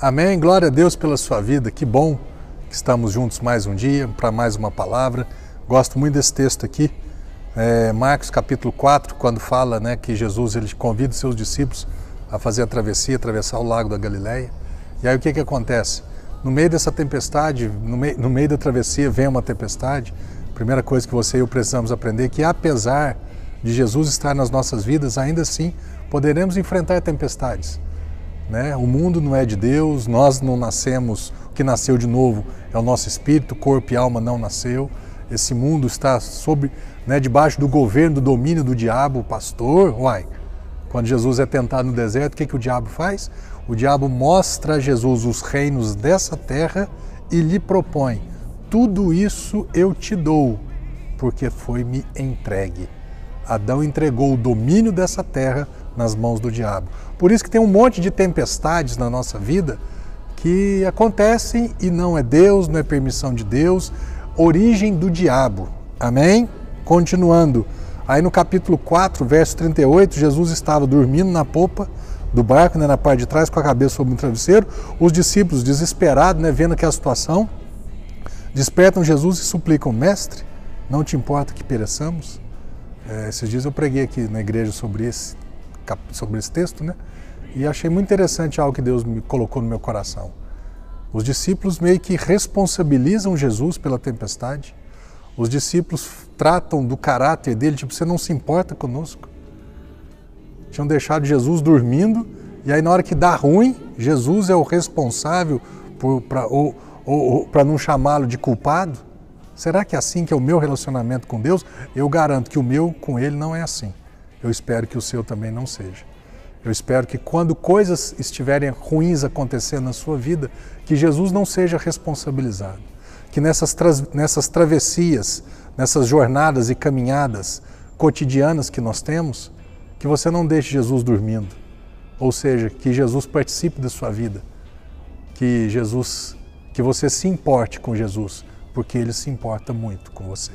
Amém. Glória a Deus pela sua vida. Que bom que estamos juntos mais um dia para mais uma palavra. Gosto muito desse texto aqui, é, Marcos capítulo 4, quando fala né, que Jesus ele convida os seus discípulos a fazer a travessia, atravessar o lago da Galileia. E aí o que, que acontece? No meio dessa tempestade, no meio, no meio da travessia vem uma tempestade. Primeira coisa que você e eu precisamos aprender é que apesar de Jesus estar nas nossas vidas, ainda assim poderemos enfrentar tempestades. Né? O mundo não é de Deus, nós não nascemos, o que nasceu de novo é o nosso espírito, corpo e alma não nasceu. Esse mundo está sob, né, debaixo do governo, do domínio do diabo, pastor. Uai, quando Jesus é tentado no deserto, o que, que o diabo faz? O diabo mostra a Jesus os reinos dessa terra e lhe propõe: tudo isso eu te dou, porque foi-me entregue. Adão entregou o domínio dessa terra nas mãos do diabo. Por isso que tem um monte de tempestades na nossa vida que acontecem e não é Deus, não é permissão de Deus, origem do diabo. Amém? Continuando. Aí no capítulo 4, verso 38, Jesus estava dormindo na popa do barco, né, na parte de trás, com a cabeça sobre um travesseiro. Os discípulos, desesperados, né, vendo aquela situação, despertam Jesus e suplicam: Mestre, não te importa que pereçamos? É, esses dias eu preguei aqui na igreja sobre esse sobre esse texto, né? E achei muito interessante algo que Deus me colocou no meu coração. Os discípulos meio que responsabilizam Jesus pela tempestade. Os discípulos tratam do caráter dele, tipo, você não se importa conosco. Tinham deixado Jesus dormindo, e aí na hora que dá ruim, Jesus é o responsável para não chamá-lo de culpado. Será que é assim que é o meu relacionamento com Deus? Eu garanto que o meu com ele não é assim. Eu espero que o seu também não seja. Eu espero que quando coisas estiverem ruins acontecendo na sua vida, que Jesus não seja responsabilizado. Que nessas, nessas travessias, nessas jornadas e caminhadas cotidianas que nós temos, que você não deixe Jesus dormindo. Ou seja, que Jesus participe da sua vida. Que Jesus, que você se importe com Jesus, porque ele se importa muito com você.